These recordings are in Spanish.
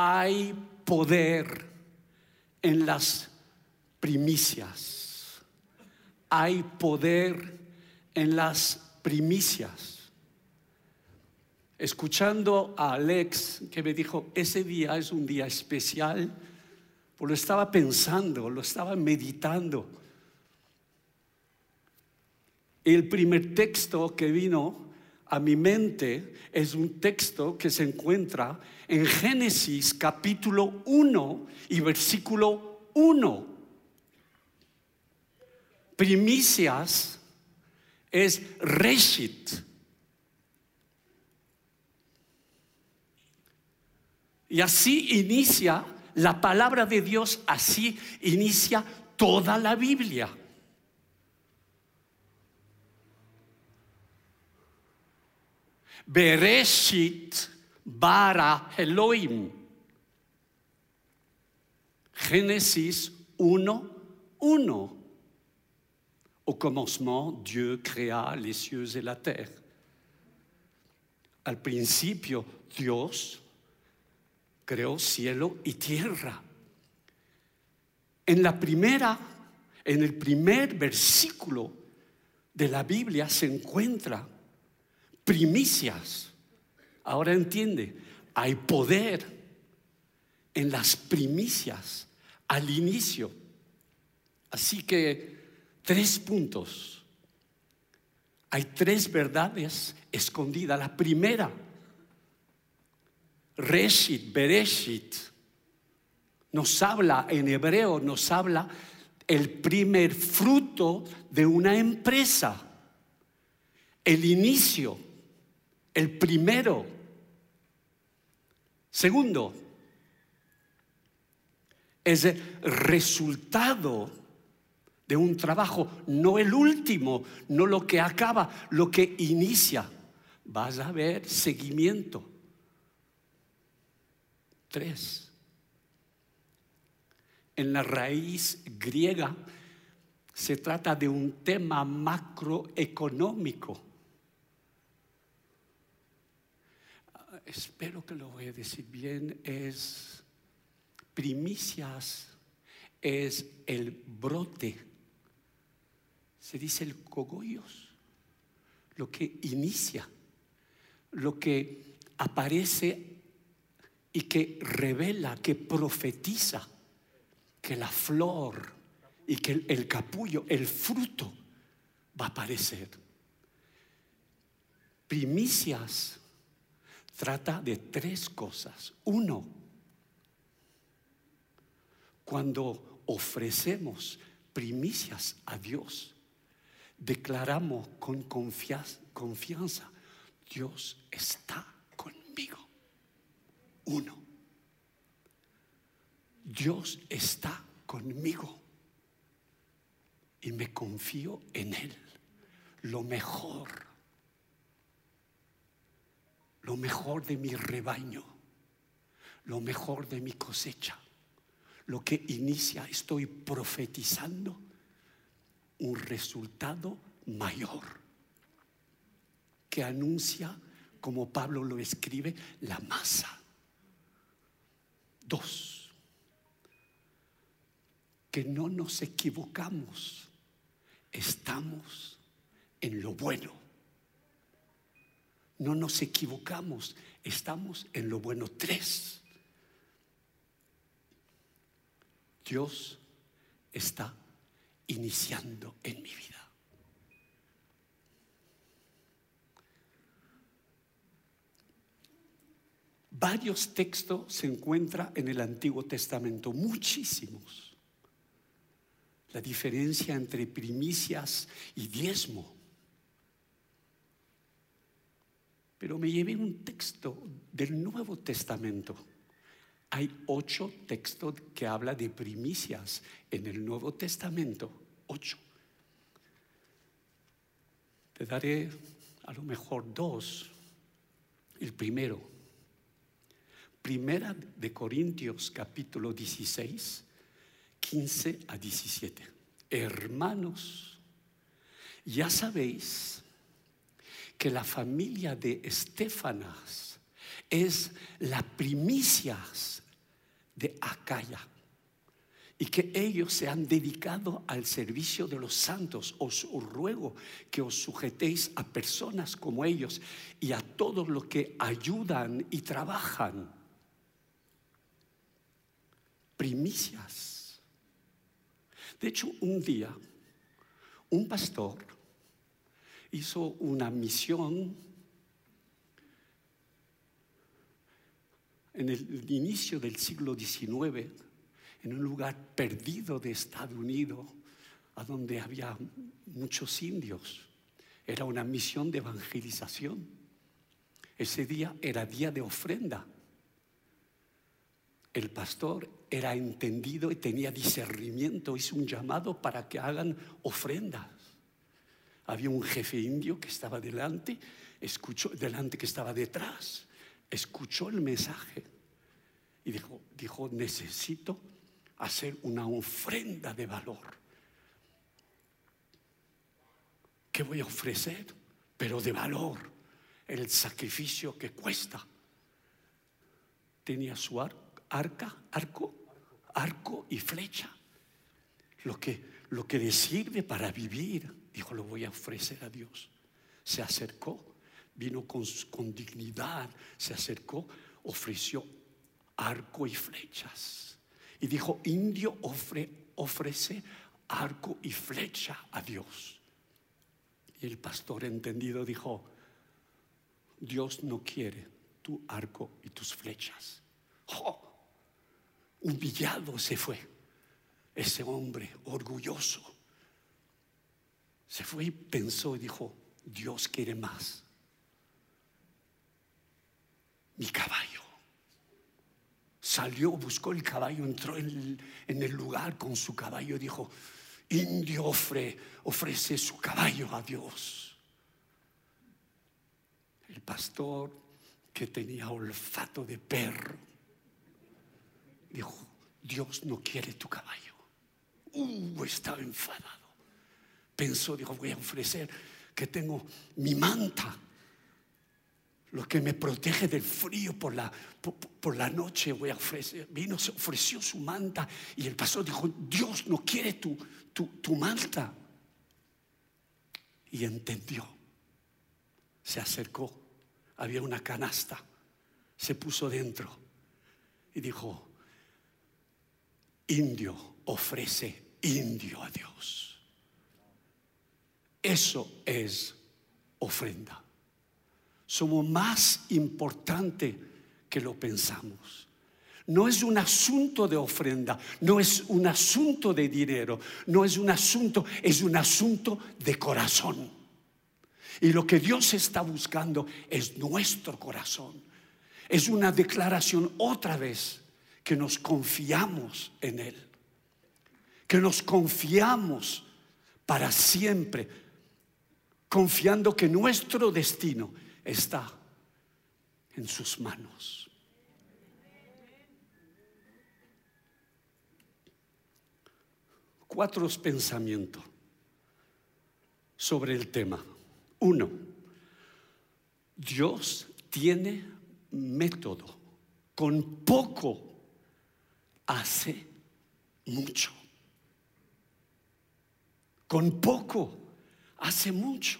hay poder en las primicias. Hay poder en las primicias. Escuchando a Alex que me dijo, ese día es un día especial, pues lo estaba pensando, lo estaba meditando. El primer texto que vino a mi mente es un texto que se encuentra en Génesis capítulo 1 y versículo 1. Primicias es Reshit. Y así inicia la palabra de Dios, así inicia toda la Biblia. Bereshit bara Elohim. Génesis 1, 1. Au commencement, Dieu créa les cieux et la terre. Al principio, Dios creó cielo y tierra. En la primera, en el primer versículo de la Biblia se encuentra primicias. Ahora entiende, hay poder en las primicias al inicio. Así que tres puntos. Hay tres verdades escondidas. La primera, Reshit, Bereshit, nos habla en hebreo, nos habla el primer fruto de una empresa, el inicio el primero. Segundo, es el resultado de un trabajo, no el último, no lo que acaba, lo que inicia. Vas a ver seguimiento. Tres. En la raíz griega se trata de un tema macroeconómico. Espero que lo voy a decir bien, es primicias, es el brote. Se dice el cogollos, lo que inicia, lo que aparece y que revela, que profetiza que la flor y que el, capullo, el fruto va a aparecer. Primicias trata de tres cosas. Uno, cuando ofrecemos primicias a Dios, declaramos con confianza, Dios está conmigo. Uno, Dios está conmigo y me confío en Él. Lo mejor lo mejor de mi rebaño, lo mejor de mi cosecha, lo que inicia, estoy profetizando un resultado mayor que anuncia, como Pablo lo escribe, la masa. Dos, que no nos equivocamos, estamos en lo bueno no nos equivocamos, estamos en lo bueno. Tres, Dios está iniciando en mi vida. Varios textos se encuentran en el Antiguo Testamento, muchísimos. La diferencia entre primicias y diezmo. Pero me llevé un texto del Nuevo Testamento. Hay ocho textos que habla de primicias en el Nuevo Testamento. Ocho. Te daré a lo mejor dos. El primero. Primera de Corintios capítulo 16, 15 a 17. Hermanos, ya sabéis que la familia de Estefanas es la primicias, de Acaya y que ellos se han dedicado al servicio de los santos. Os ruego que os sujetéis a personas como ellos y a todos los que ayudan y trabajan. Primicias. De hecho, un día, un pastor hizo una misión en el inicio del siglo XIX en un lugar perdido de Estados Unidos, a donde había muchos indios. Era una misión de evangelización. Ese día era día de ofrenda. El pastor era entendido y tenía discernimiento, hizo un llamado para que hagan ofrendas. Había un jefe indio que estaba delante, escuchó, delante que estaba detrás, escuchó el mensaje y dijo, dijo necesito hacer una ofrenda de valor. ¿Qué voy a ofrecer? Pero de valor, el sacrificio que cuesta. Tenía su arca, arco, arco y flecha. Lo que, lo que le sirve para vivir, dijo, lo voy a ofrecer a Dios. Se acercó, vino con, con dignidad, se acercó, ofreció arco y flechas y dijo, indio ofrece arco y flecha a Dios. Y el pastor entendido dijo, Dios no quiere tu arco y tus flechas. ¡Oh! Humillado se fue ese hombre orgulloso. Se fue y pensó y dijo, Dios quiere más. Mi caballo. Salió, buscó el caballo, entró en el, lugar con su caballo y dijo, indio ofrece su caballo a Dios. El pastor que tenía olfato de perro dijo, Dios no quiere tu caballo. Uh, estaba enfadado. Pensó, dijo, voy a ofrecer que tengo mi manta lo que me protege del frío por la, por, la noche voy a ofrecer. Vino, se ofreció su manta y el pastor dijo, Dios no quiere tu, tu, tu manta. Y entendió. Se acercó. Había una canasta. Se puso dentro y dijo, indio ofrece indio a Dios. Eso es ofrenda somos más importante que lo pensamos. No es un asunto de ofrenda, no es un asunto de dinero, no es un asunto, es un asunto de corazón. Y lo que Dios está buscando es nuestro corazón. Es una declaración otra vez que nos confiamos en Él, que nos confiamos para siempre, confiando que nuestro destino está en sus manos. Cuatro pensamientos sobre el tema. Uno, Dios tiene método. Con poco hace mucho. Con poco hace mucho.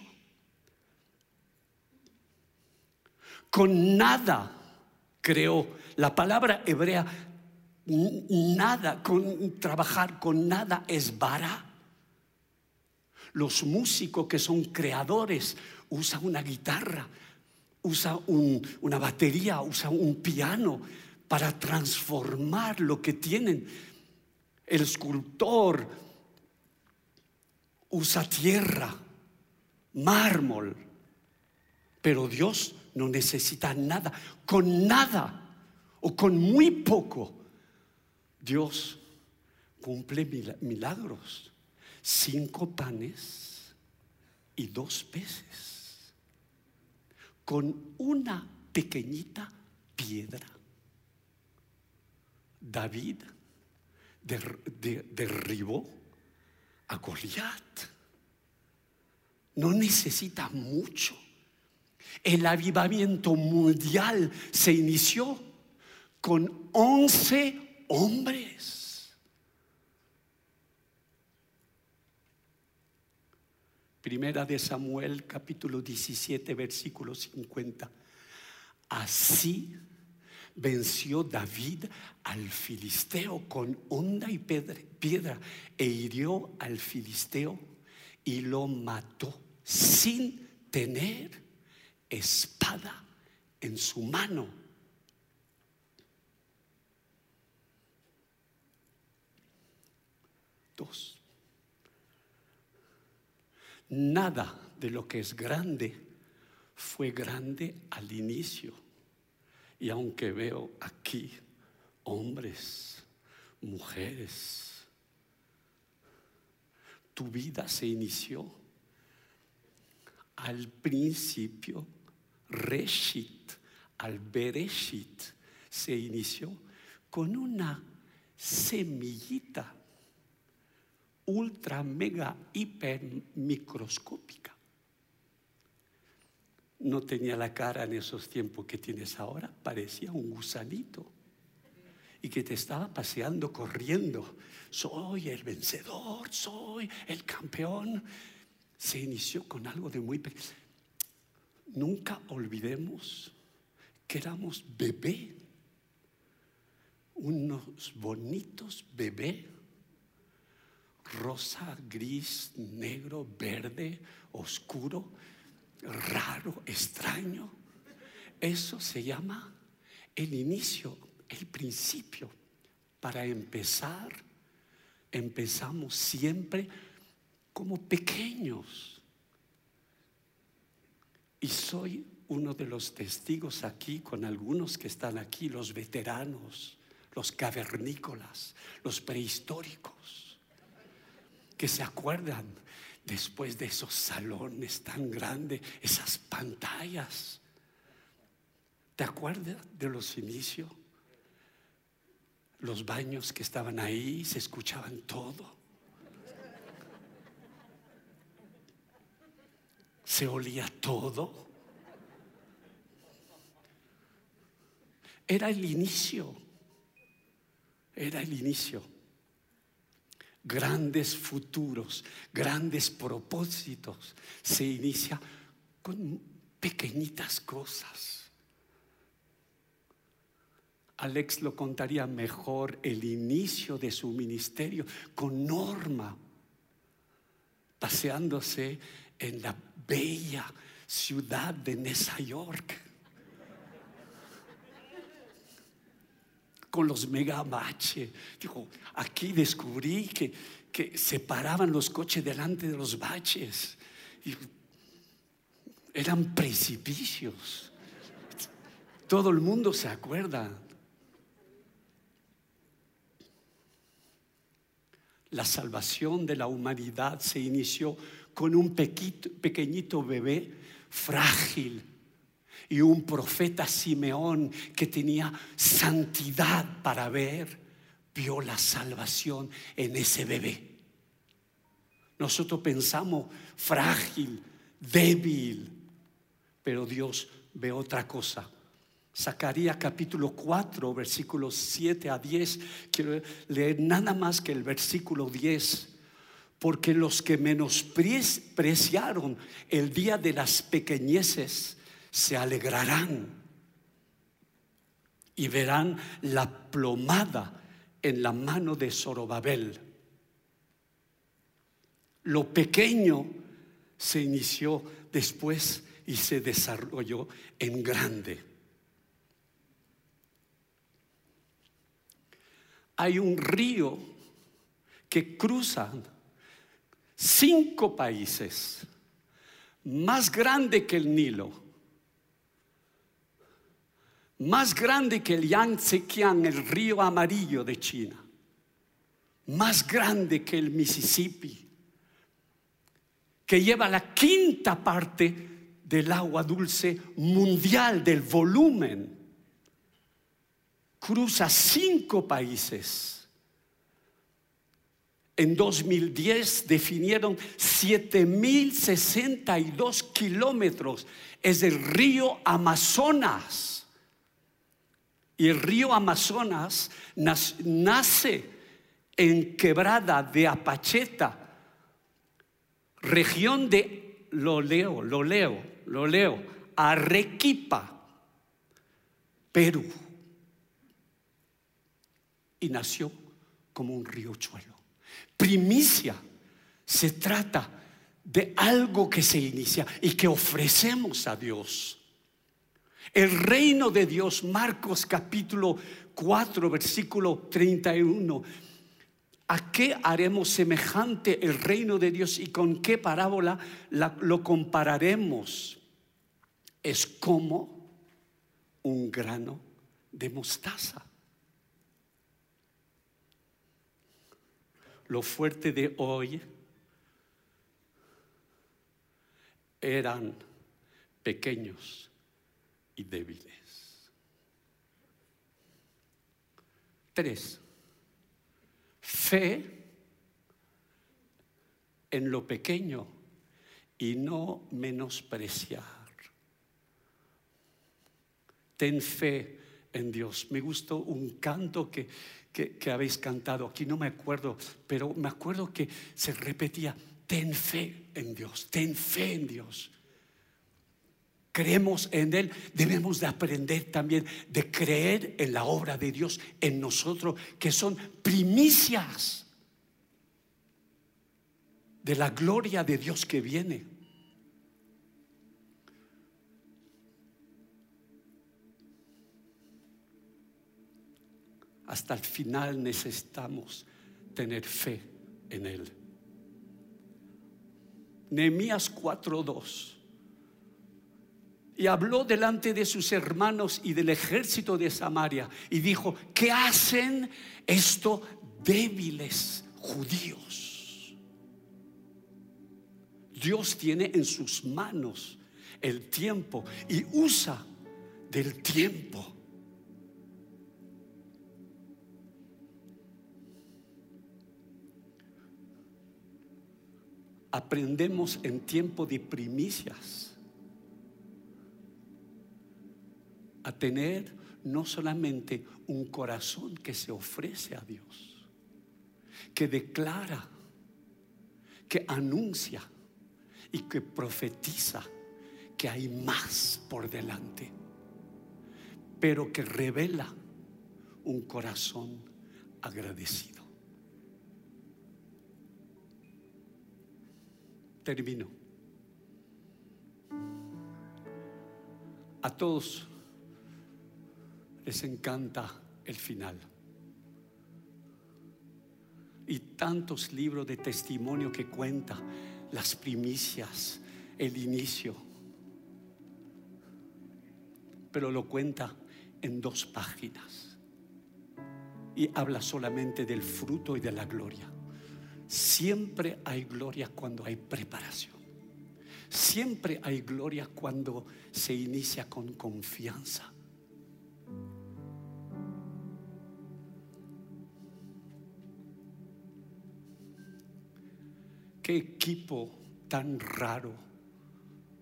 Con nada creó. La palabra hebrea, nada, con trabajar con nada es vara. Los músicos que son creadores usan una guitarra, usan una batería, usan un piano para transformar lo que tienen. El escultor usa tierra, mármol, pero Dios no necesita nada. Con nada o con muy poco, Dios cumple milagros. Cinco panes y dos peces. Con una pequeñita piedra. David derribó a Goliat. No necesita mucho el avivamiento mundial se inició con once hombres. Primera de Samuel capítulo 17 versículo 50. Así venció David al filisteo con onda y piedra e hirió al filisteo y lo mató sin tener espada en su mano. Dos. Nada de lo que es grande fue grande al inicio. Y aunque veo aquí hombres, mujeres, tu vida se inició al principio, Reshit, al Bereshit, se inició con una semillita ultra, mega, hiper microscópica no tenía la cara en esos tiempos que tienes ahora, parecía un gusanito. Y que te estaba paseando, corriendo. Soy el vencedor, soy el campeón. Se inició con algo de muy pequeño. Nunca olvidemos que éramos bebé, unos bonitos bebé, rosa, gris, negro, verde, oscuro raro, extraño. Eso se llama el inicio, el principio. Para empezar, empezamos siempre como pequeños. Y soy uno de los testigos aquí, con algunos que están aquí, los veteranos, los cavernícolas, los prehistóricos, que se acuerdan después de esos salones tan grandes, esas pantallas. ¿Te acuerdas de los inicios? Los baños que estaban ahí, se escuchaban todo. Se olía todo. Era el inicio. Era el inicio grandes futuros, grandes propósitos, se inicia con pequeñitas cosas. Alex lo contaría mejor el inicio de su ministerio con Norma, paseándose en la bella ciudad de Nueva York con los megabaches. Dijo, aquí descubrí que, que se paraban los coches delante de los baches. eran precipicios. Todo el mundo se acuerda. La salvación de la humanidad se inició con un pequeñito bebé frágil, y un profeta Simeón que tenía santidad para ver, vio la salvación en ese bebé. Nosotros pensamos frágil, débil, pero Dios ve otra cosa. Zacarías capítulo 4, versículos 7 a 10. Quiero leer nada más que el versículo 10. Porque los que menospreciaron el día de las pequeñeces se alegrarán y verán la plomada en la mano de Zorobabel. Lo pequeño se inició después y se desarrolló en grande. Hay un río que cruza cinco países, más grande que el Nilo más grande que el Yangtze Kiang, el río amarillo de China, más grande que el Mississippi, que lleva la quinta parte del agua dulce mundial, del volumen, cruza cinco países. En 2010 definieron 7.062 kilómetros. Es el río Amazonas Y el río Amazonas nace en quebrada de Apacheta, región de, lo leo, lo leo, lo leo, Arequipa, Perú. Y nació como un riachuelo. Primicia se trata de algo que se inicia y que ofrecemos a Dios. El reino de Dios, Marcos capítulo 4, versículo 31. ¿A qué haremos semejante el reino de Dios y con qué parábola lo compararemos? Es como un grano de mostaza. Lo fuerte de hoy eran pequeños y débiles. Tres, fe en lo pequeño y no menospreciar. Ten fe en Dios. Me gustó un canto que, que, habéis cantado aquí, no me acuerdo, pero me acuerdo que se repetía, ten fe en Dios, ten fe en Dios creemos en Él, debemos de aprender también de creer en la obra de Dios en nosotros, que son primicias de la gloria de Dios que viene. Hasta el final necesitamos tener fe en Él. Nehemías 4:2 y habló delante de sus hermanos y del ejército de Samaria y dijo, ¿qué hacen estos débiles judíos? Dios tiene en sus manos el tiempo y usa del tiempo. Aprendemos en tiempo de primicias a tener no solamente un corazón que se ofrece a Dios, que declara, que anuncia y que profetiza que hay más por delante, pero que revela un corazón agradecido. Termino. A todos les encanta el final. Y tantos libros de testimonio que cuenta las primicias, el inicio. Pero lo cuenta en dos páginas. Y habla solamente del fruto y de la gloria. Siempre hay gloria cuando hay preparación. Siempre hay gloria cuando se inicia con confianza. Qué equipo tan raro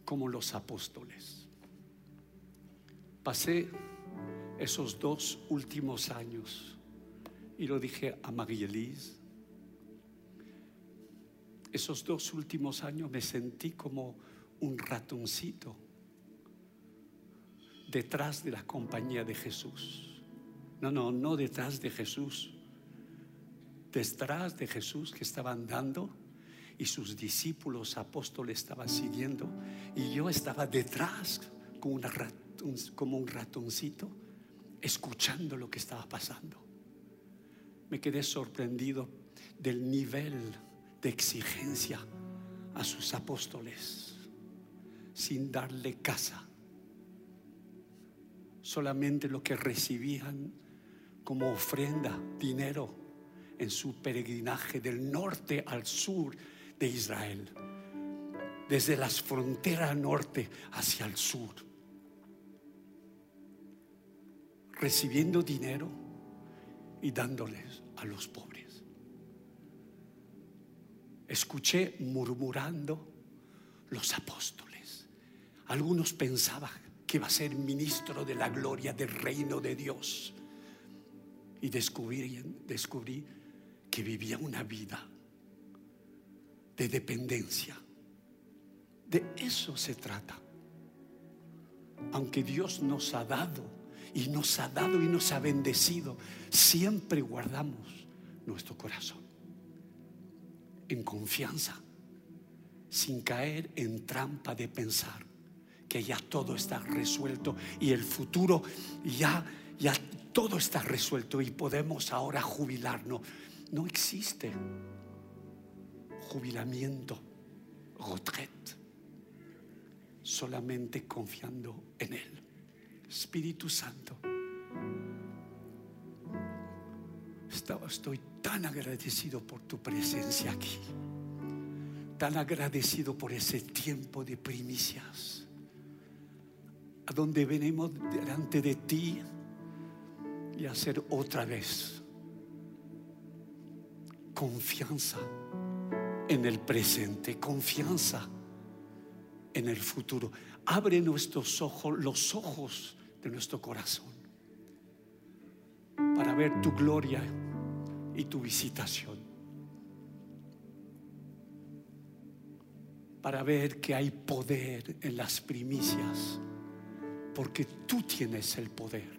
como los apóstoles. Pasé esos dos últimos años y lo dije a Marie-Elise. Esos dos últimos años me sentí como un ratoncito detrás de la compañía de Jesús. No, no, no detrás de Jesús. Detrás de Jesús que estaba andando y sus discípulos apóstoles estaban siguiendo y yo estaba detrás como, como un ratoncito escuchando lo que estaba pasando. Me quedé sorprendido del nivel de exigencia a sus apóstoles sin darle casa. Solamente lo que recibían como ofrenda, dinero, en su peregrinaje del norte al sur de Israel, desde las fronteras norte hacia el sur, recibiendo dinero y dándoles a los pobres. Escuché murmurando los apóstoles. Algunos pensaban que va a ser ministro de la gloria del reino de Dios. Y descubrí, descubrí que vivía una vida de dependencia. De eso se trata. Aunque Dios nos ha dado y nos ha dado y nos ha bendecido, siempre guardamos nuestro corazón en confianza, sin caer en trampa de pensar que ya todo está resuelto y el futuro ya, ya todo está resuelto y podemos ahora jubilarnos. No existe jubilamiento, retraite, solamente confiando en Él. Espíritu Santo, estoy tan agradecido por tu presencia aquí, tan agradecido por ese tiempo de primicias a donde venimos delante de ti y hacer otra vez confianza en el presente, confianza en el futuro. Abre nuestros ojos, los ojos de nuestro corazón, para ver tu gloria y tu visitación. Para ver que hay poder en las primicias porque tú tienes el poder.